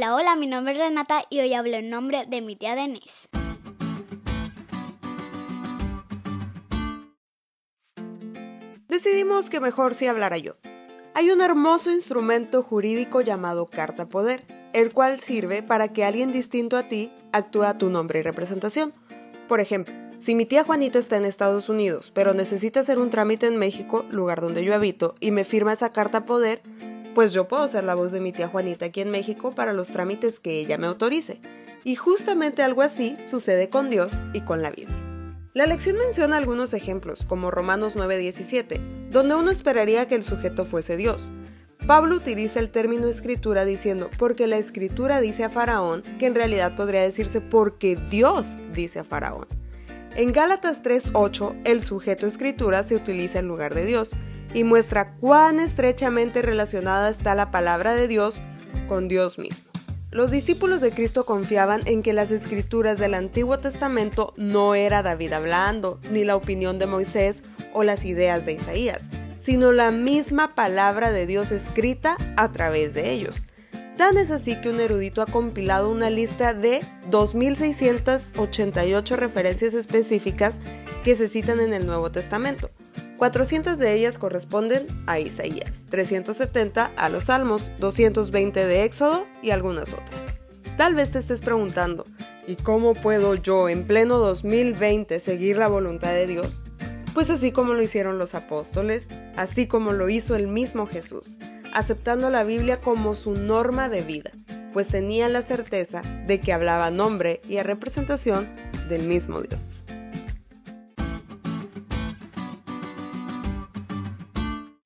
Hola, hola, mi nombre es Renata y hoy hablo en nombre de mi tía Denise. Decidimos que mejor sí hablara yo. Hay un hermoso instrumento jurídico llamado carta poder, el cual sirve para que alguien distinto a ti actúe a tu nombre y representación. Por ejemplo, si mi tía Juanita está en Estados Unidos, pero necesita hacer un trámite en México, lugar donde yo habito, y me firma esa carta poder, pues yo puedo ser la voz de mi tía Juanita aquí en México para los trámites que ella me autorice. Y justamente algo así sucede con Dios y con la Biblia. La lección menciona algunos ejemplos, como Romanos 9:17, donde uno esperaría que el sujeto fuese Dios. Pablo utiliza el término escritura diciendo porque la escritura dice a Faraón, que en realidad podría decirse porque Dios dice a Faraón. En Gálatas 3:8, el sujeto escritura se utiliza en lugar de Dios, y muestra cuán estrechamente relacionada está la palabra de Dios con Dios mismo. Los discípulos de Cristo confiaban en que las escrituras del Antiguo Testamento no era David hablando, ni la opinión de Moisés o las ideas de Isaías, sino la misma palabra de Dios escrita a través de ellos. Tan es así que un erudito ha compilado una lista de 2.688 referencias específicas que se citan en el Nuevo Testamento. 400 de ellas corresponden a Isaías, 370 a los Salmos, 220 de Éxodo y algunas otras. Tal vez te estés preguntando, ¿y cómo puedo yo en pleno 2020 seguir la voluntad de Dios? Pues así como lo hicieron los apóstoles, así como lo hizo el mismo Jesús, aceptando la Biblia como su norma de vida, pues tenía la certeza de que hablaba nombre y a representación del mismo Dios.